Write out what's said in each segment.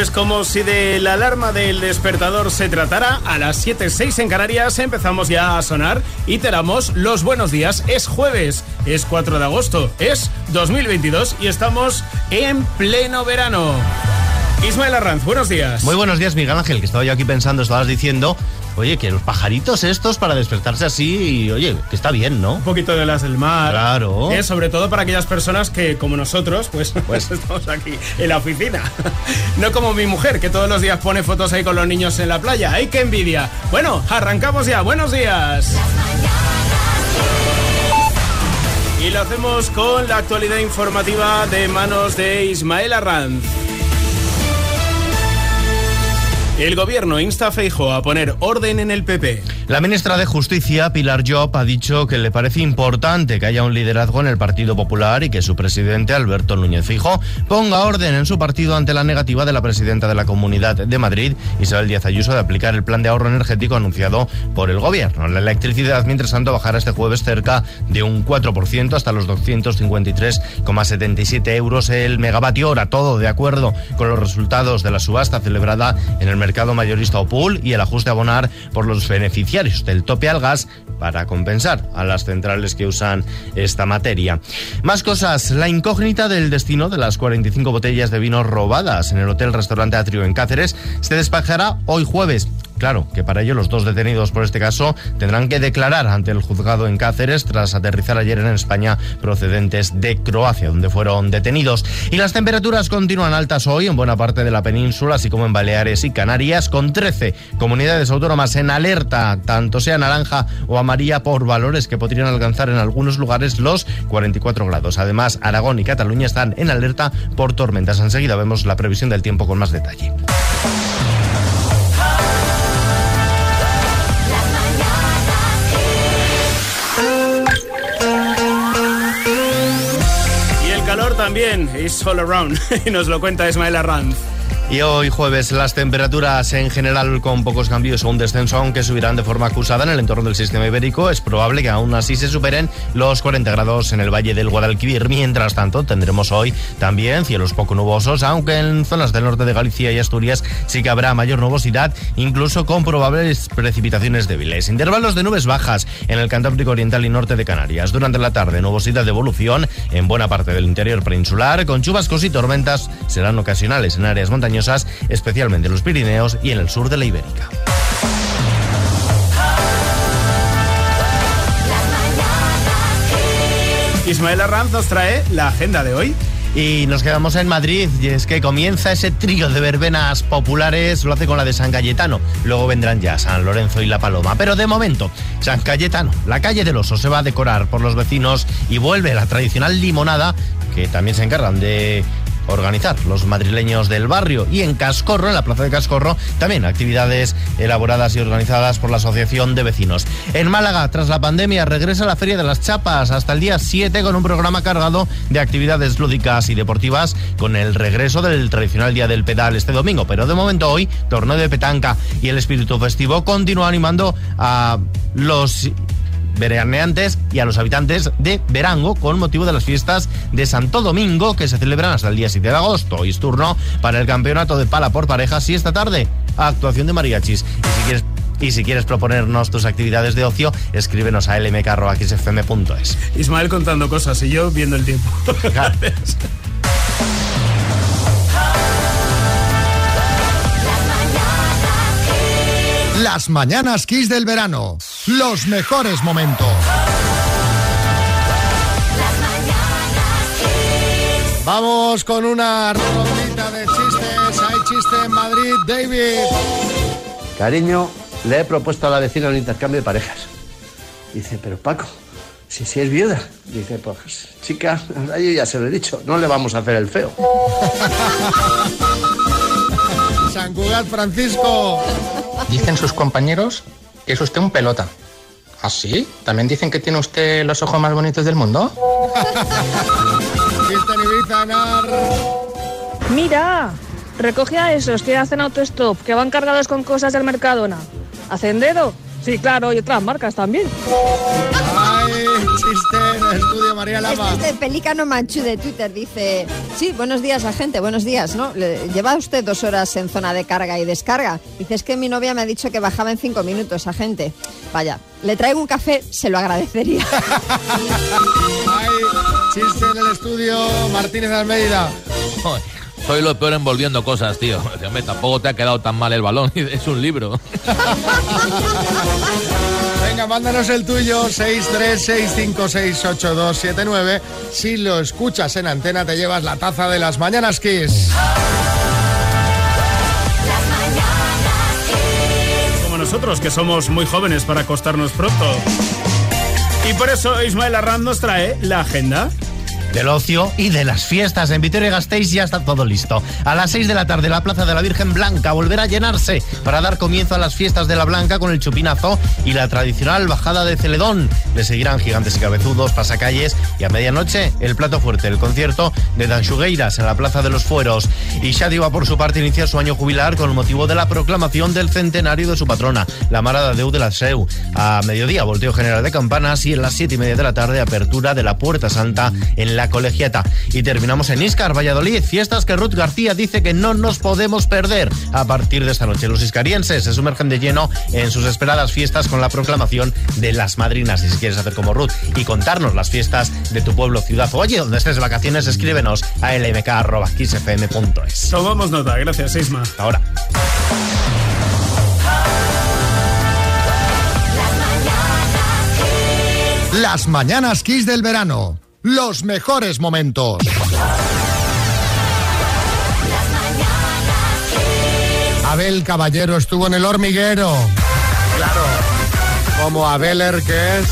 Pues como si de la alarma del despertador se tratara, a las 7.06 en Canarias empezamos ya a sonar y te damos los buenos días. Es jueves, es 4 de agosto, es 2022 y estamos en pleno verano. Ismael Arranz, buenos días. Muy buenos días, Miguel Ángel, que estaba yo aquí pensando, estabas diciendo Oye, que los pajaritos estos para despertarse así, y, oye, que está bien, ¿no? Un poquito de las del mar. Claro. Eh, sobre todo para aquellas personas que, como nosotros, pues, pues estamos aquí en la oficina. no como mi mujer, que todos los días pone fotos ahí con los niños en la playa. ¡Ay, qué envidia! Bueno, arrancamos ya. Buenos días. Y lo hacemos con la actualidad informativa de manos de Ismael Arranz. El gobierno insta a Feijo a poner orden en el PP. La ministra de Justicia, Pilar Job, ha dicho que le parece importante que haya un liderazgo en el Partido Popular y que su presidente, Alberto Núñez Fijo, ponga orden en su partido ante la negativa de la presidenta de la Comunidad de Madrid, Isabel Díaz Ayuso, de aplicar el plan de ahorro energético anunciado por el gobierno. La electricidad, mientras tanto, bajará este jueves cerca de un 4% hasta los 253,77 euros el megavatio hora. Todo de acuerdo con los resultados de la subasta celebrada en el mercado mayorista Opul y el ajuste a abonar por los beneficiarios del tope al gas para compensar a las centrales que usan esta materia. Más cosas, la incógnita del destino de las 45 botellas de vino robadas en el Hotel Restaurante Atrio en Cáceres se despejará hoy jueves. Claro, que para ello los dos detenidos por este caso tendrán que declarar ante el juzgado en Cáceres tras aterrizar ayer en España procedentes de Croacia, donde fueron detenidos. Y las temperaturas continúan altas hoy en buena parte de la península, así como en Baleares y Canarias, con 13 comunidades autónomas en alerta, tanto sea naranja o amarilla, por valores que podrían alcanzar en algunos lugares los 44 grados. Además, Aragón y Cataluña están en alerta por tormentas. Enseguida vemos la previsión del tiempo con más detalle. También, es all around, y nos lo cuenta Ismael Arranz. Y hoy jueves las temperaturas en general con pocos cambios o un descenso, aunque subirán de forma acusada en el entorno del sistema ibérico. Es probable que aún así se superen los 40 grados en el valle del Guadalquivir. Mientras tanto, tendremos hoy también cielos poco nubosos, aunque en zonas del norte de Galicia y Asturias sí que habrá mayor nubosidad, incluso con probables precipitaciones débiles. Intervalos de nubes bajas en el Cantábrico Oriental y norte de Canarias. Durante la tarde, nubosidad de evolución en buena parte del interior peninsular, con chubascos y tormentas serán ocasionales en áreas montañosas especialmente en los Pirineos y en el sur de la Ibérica. Ismael Arranz nos trae la agenda de hoy. Y nos quedamos en Madrid, y es que comienza ese trío de verbenas populares, lo hace con la de San Cayetano, luego vendrán ya San Lorenzo y La Paloma. Pero de momento, San Cayetano, la calle del oso se va a decorar por los vecinos y vuelve la tradicional limonada, que también se encargan de organizar los madrileños del barrio y en Cascorro, en la plaza de Cascorro, también actividades elaboradas y organizadas por la Asociación de Vecinos. En Málaga, tras la pandemia, regresa la Feria de las Chapas hasta el día 7 con un programa cargado de actividades lúdicas y deportivas con el regreso del tradicional Día del Pedal este domingo. Pero de momento hoy, torneo de petanca y el espíritu festivo continúa animando a los veraneantes y a los habitantes de Verango con motivo de las fiestas de Santo Domingo que se celebran hasta el día 7 de agosto. Hoy es turno para el campeonato de pala por parejas y esta tarde actuación de mariachis. Y si quieres y si quieres proponernos tus actividades de ocio, escríbenos a lmk.xfm.es. Ismael contando cosas y yo viendo el tiempo. Gracias. Las mañanas Kiss del verano. Los mejores momentos. Vamos con una rondita de chistes. Hay chiste en Madrid, David. Cariño, le he propuesto a la vecina un intercambio de parejas. Dice, pero Paco, si, si es viuda. Dice, pues chica, yo ya se lo he dicho, no le vamos a hacer el feo. San Cugat Francisco. Dicen sus compañeros que es usted un pelota. ¿Ah, sí? ¿También dicen que tiene usted los ojos más bonitos del mundo? Mira, recoge a esos que hacen autostop, que van cargados con cosas del Mercadona. ¿Hacen dedo? Sí, claro, y otras marcas también. ¡Ay, chiste el estudio, María Lama. Este es de Pelícano Manchu de Twitter. Dice, sí, buenos días, agente, buenos días, ¿no? Le- Lleva usted dos horas en zona de carga y descarga. Dice, es que mi novia me ha dicho que bajaba en cinco minutos, agente. Vaya, le traigo un café, se lo agradecería. Ay, chiste en el estudio, Martínez Almeida. Soy lo peor envolviendo cosas, tío. Tampoco te ha quedado tan mal el balón. Es un libro. Venga, mándanos el tuyo, 636568279. Si lo escuchas en antena, te llevas la taza de las mañanas Kiss. Como nosotros, que somos muy jóvenes para acostarnos pronto. Y por eso Ismael Arranz nos trae la agenda. Del ocio y de las fiestas. En Vitoria-Gasteiz ya está todo listo. A las 6 de la tarde la Plaza de la Virgen Blanca volverá a llenarse para dar comienzo a las fiestas de la Blanca con el chupinazo y la tradicional bajada de Celedón. Le seguirán gigantes y cabezudos, pasacalles y a medianoche el plato fuerte, el concierto de Danxugueiras en la Plaza de los Fueros. Y Shadi va por su parte a iniciar su año jubilar con motivo de la proclamación del centenario de su patrona, la Marada de la Seu. A mediodía, volteo general de campanas y en las siete y media de la tarde, apertura de la Puerta Santa en la Colegiata. Y terminamos en Iscar, Valladolid, fiestas que Ruth García dice que no nos podemos perder. A partir de esta noche, los iscarienses se sumergen de lleno en sus esperadas fiestas con la proclamación de las madrinas. Y si quieres hacer como Ruth y contarnos las fiestas de tu pueblo, ciudad o oye, donde estés de vacaciones, escríbenos a lmk.xfm.es. Tomamos nota, gracias Isma. Ahora. Las mañanas Kiss del verano. Los mejores momentos. Abel Caballero estuvo en el hormiguero. Claro. Como Abeler que es,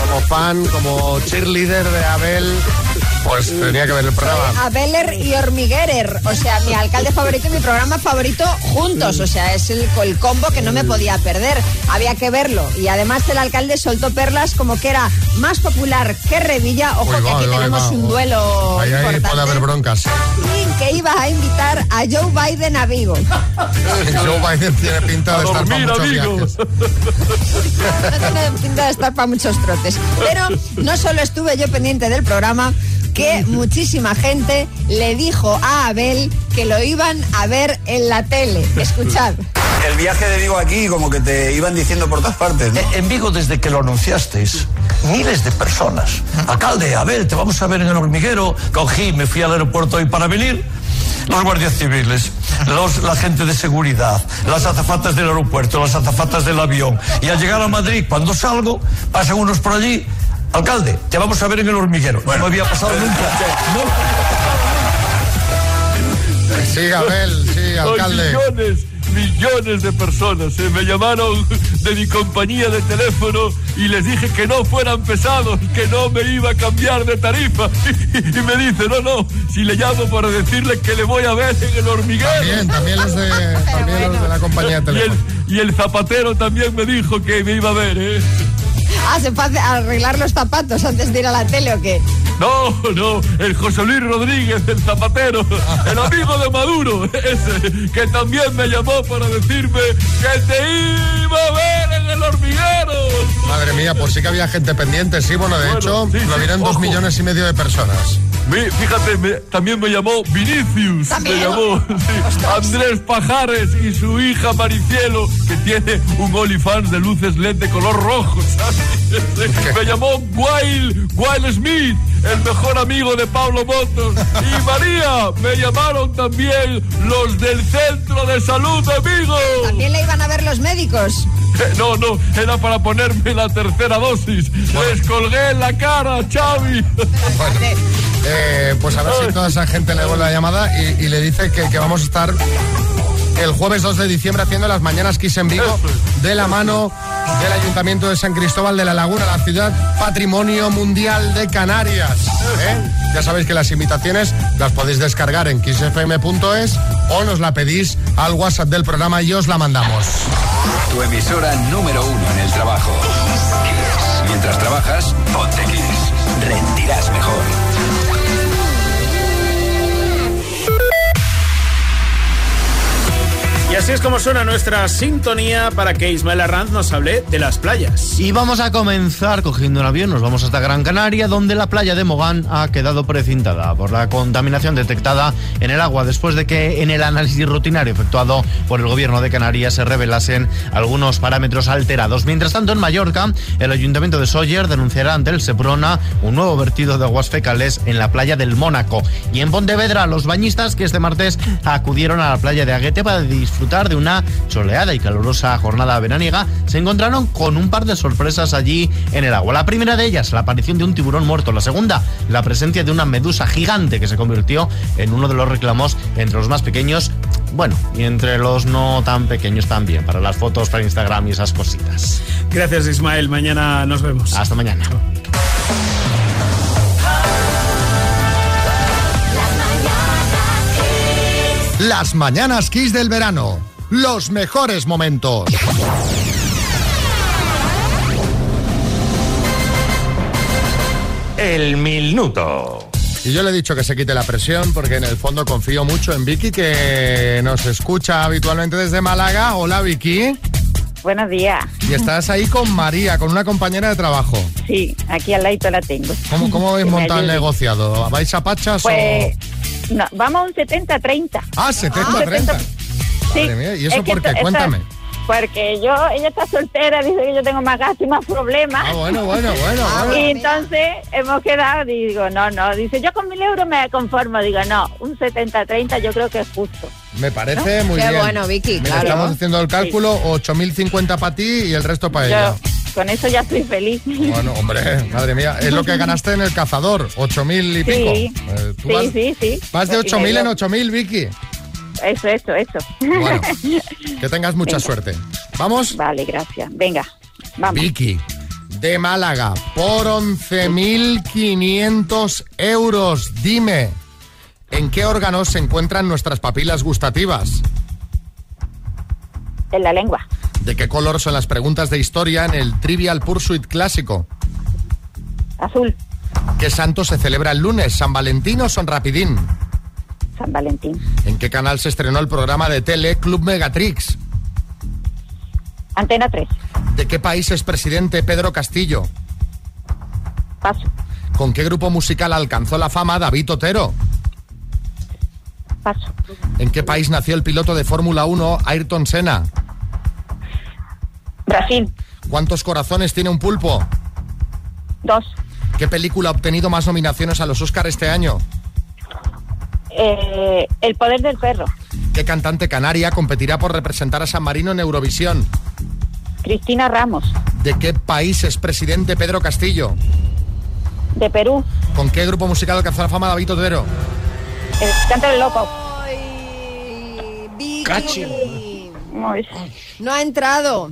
como fan, como cheerleader de Abel, pues tenía que ver el programa. A Beller y Hormiguerer, o sea, mi alcalde favorito y mi programa favorito juntos, o sea, es el, el combo que no me podía perder, había que verlo. Y además el alcalde soltó perlas como que era más popular que Revilla, ojo Uy, que aquí tenemos va, un duelo Ahí, ahí importante. puede haber broncas. Y que iba a invitar a Joe Biden a Vigo. Joe Biden tiene pinta de estar para muchos viajes. No tiene pinta de estar para muchos trotes. Pero no solo estuve yo pendiente del programa, que muchísima gente le dijo a Abel que lo iban a ver en la tele. Escuchad. El viaje de Vigo aquí, como que te iban diciendo por todas partes, ¿no? En Vigo, desde que lo anunciasteis, miles de personas. Alcalde, Abel, te vamos a ver en el hormiguero. Cogí, me fui al aeropuerto hoy para venir. Los guardias civiles, los, la gente de seguridad, las azafatas del aeropuerto, las azafatas del avión. Y al llegar a Madrid, cuando salgo, pasan unos por allí. Alcalde, te vamos a ver en el hormiguero. No me había pasado nunca. Sí, Abel, sí, alcalde. millones, millones de personas eh, me llamaron de mi compañía de teléfono y les dije que no fueran pesados, que no me iba a cambiar de tarifa. Y, me dice, no, no, si le llamo para decirle que le voy a ver en el hormiguero. También, también los de, también los de la compañía de Y el, teléfono. y el zapatero también me dijo que me iba a ver, ¿eh? ¿Se puede arreglar los zapatos antes de ir a la tele o qué? No, no, el José Luis Rodríguez, el zapatero, el amigo de Maduro, ese, que también me llamó para decirme que te iba a ver en el hormiguero. Madre mía, pues sí que había gente pendiente, sí, bueno, de Bueno, hecho, sí, lo sí, vieron dos ojo. millones y medio de personas. Mi- fíjate, me- también me llamó Vinicius, También. me llamó sí, Andrés Pajares y su hija Maricielo, que tiene un OnlyFans de luces LED de color rojo, ¿sabes? Me llamó Wild, Wild Smith, el mejor amigo de Pablo Motos. Y María, me llamaron también los del Centro de Salud de Vigo. También le iban a ver los médicos. Eh, No, no, era para ponerme la tercera dosis. Les colgué en la cara, Xavi. Bueno, eh, pues a ver si toda esa gente le devuelve la llamada y, y le dice que, que vamos a estar el jueves 2 de diciembre haciendo las mañanas Kiss en Vigo de la mano del Ayuntamiento de San Cristóbal de la Laguna, la ciudad patrimonio mundial de Canarias. ¿eh? Ya sabéis que las invitaciones las podéis descargar en kissfm.es o nos la pedís al WhatsApp del programa y os la mandamos. Tu emisora número uno en el trabajo. Kiss. Mientras trabajas, ponte Kiss. Rendirás mejor. Así es como suena nuestra sintonía para que Ismael Arranz nos hable de las playas. Y vamos a comenzar cogiendo un avión, nos vamos hasta Gran Canaria, donde la playa de Mogán ha quedado precintada por la contaminación detectada en el agua después de que en el análisis rutinario efectuado por el gobierno de Canarias se revelasen algunos parámetros alterados. Mientras tanto, en Mallorca, el ayuntamiento de Sóller denunciará ante el Seprona un nuevo vertido de aguas fecales en la playa del Mónaco. Y en Pontevedra, los bañistas que este martes acudieron a la playa de Aguete para disfrutar de una soleada y calurosa jornada veraniega, se encontraron con un par de sorpresas allí en el agua. La primera de ellas, la aparición de un tiburón muerto. La segunda, la presencia de una medusa gigante que se convirtió en uno de los reclamos entre los más pequeños, bueno, y entre los no tan pequeños también, para las fotos para Instagram y esas cositas. Gracias Ismael, mañana nos vemos. Hasta mañana. Las mañanas Kiss del verano. Los mejores momentos. El minuto. Y yo le he dicho que se quite la presión porque en el fondo confío mucho en Vicky que nos escucha habitualmente desde Málaga. Hola Vicky. Buenos días. Y estás ahí con María, con una compañera de trabajo. Sí, aquí al lado la tengo. ¿Cómo, cómo habéis montado el negociado? ¿Vais a pachas Pues no, vamos a un 70-30. o...? Ah, 70-30. Sí. Madre mía, ¿y eso Es por qué? esto- Cuéntame. Porque yo, ella está soltera, dice que yo tengo más gasto y más problemas. Ah, bueno, bueno, bueno. bueno. Y entonces hemos quedado, digo, no, no, dice, yo con mil euros me conformo, digo, no, un 70-30 yo creo que es justo. Me parece muy Qué bien. bueno, Vicky, Mira, claro. Estamos haciendo el cálculo, 8.050 para ti y el resto para ella. Con eso ya estoy feliz. Bueno, hombre, madre mía, es lo que ganaste en el cazador, 8.000 y Sí. pico. Eh, tú Sí, vas, sí, sí. vas de Y 8.000 me en dio- 8.000, Vicky. Eso, eso, eso. Bueno, que tengas mucha Venga. suerte. ¿Vamos? Vale, gracias. Venga, vamos. Vicky, de Málaga, por 11.500 euros. Dime, ¿en qué órganos se encuentran nuestras papilas gustativas? En la lengua. ¿De qué color son las preguntas de historia en el Trivial Pursuit clásico? Azul, ¿Qué santo se celebra el lunes? ¿San Valentín o San Rapidín? San Valentín. ¿En qué canal se estrenó el programa de tele Club Megatrix? Antena 3. ¿De qué país es presidente Pedro Castillo? Paso. ¿Con qué grupo musical alcanzó la fama David Otero? Paso. ¿En qué país nació el piloto de Fórmula 1 Ayrton Senna? Brasil. ¿Cuántos corazones tiene un pulpo? Dos. ¿Qué película ha obtenido más nominaciones a los Oscar este año? Eh, el poder del perro. ¿Qué cantante canaria competirá por representar a San Marino en Eurovisión? Cristina Ramos. ¿De qué país es presidente Pedro Castillo? De Perú. ¿Con qué grupo musical alcanzó la fama David Otero? El canto del loco. Vicky. Muy- No ha entrado.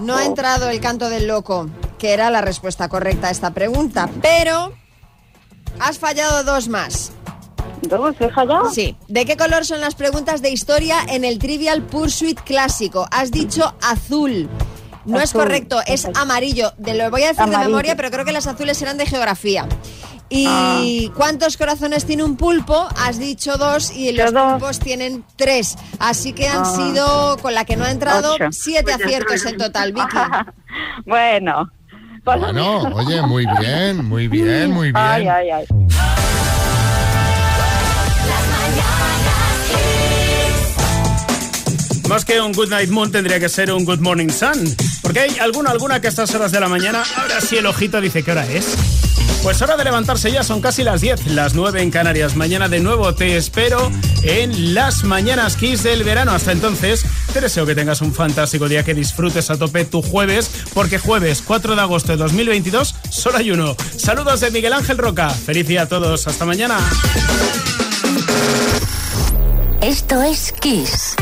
No ha entrado el canto del loco, que era la respuesta correcta a esta pregunta, pero has fallado dos más. ¿Dos? ¿He fallado? Sí. ¿De qué color son las preguntas de historia en el Trivial Pursuit clásico? Has dicho azul. No es correcto, es amarillo. De lo voy a decir de memoria, pero creo que las azules eran de geografía. ¿Y Ah. cuántos corazones tiene un pulpo? Has dicho dos y los pulpos tienen tres. Así que han Ah. sido, con la que no ha entrado, Ocho. siete aciertos en total, Vicky. Bueno. Bueno, oye, muy bien, muy bien, muy bien. Ay, ay, ay. Más que un Good Night Moon tendría que ser un Good Morning Sun. Porque hay alguna, alguna que a estas horas de la mañana, ahora sí el ojito dice qué hora es. Pues hora de levantarse ya, son casi las 10, las 9 en Canarias. Mañana de nuevo te espero en las mañanas Kiss del verano. Hasta entonces, te deseo que tengas un fantástico día, que disfrutes a tope tu jueves, porque jueves 4 de agosto de 2022 solo hay uno. Saludos de Miguel Ángel Roca. Feliz día a todos. Hasta mañana. Esto es Kiss.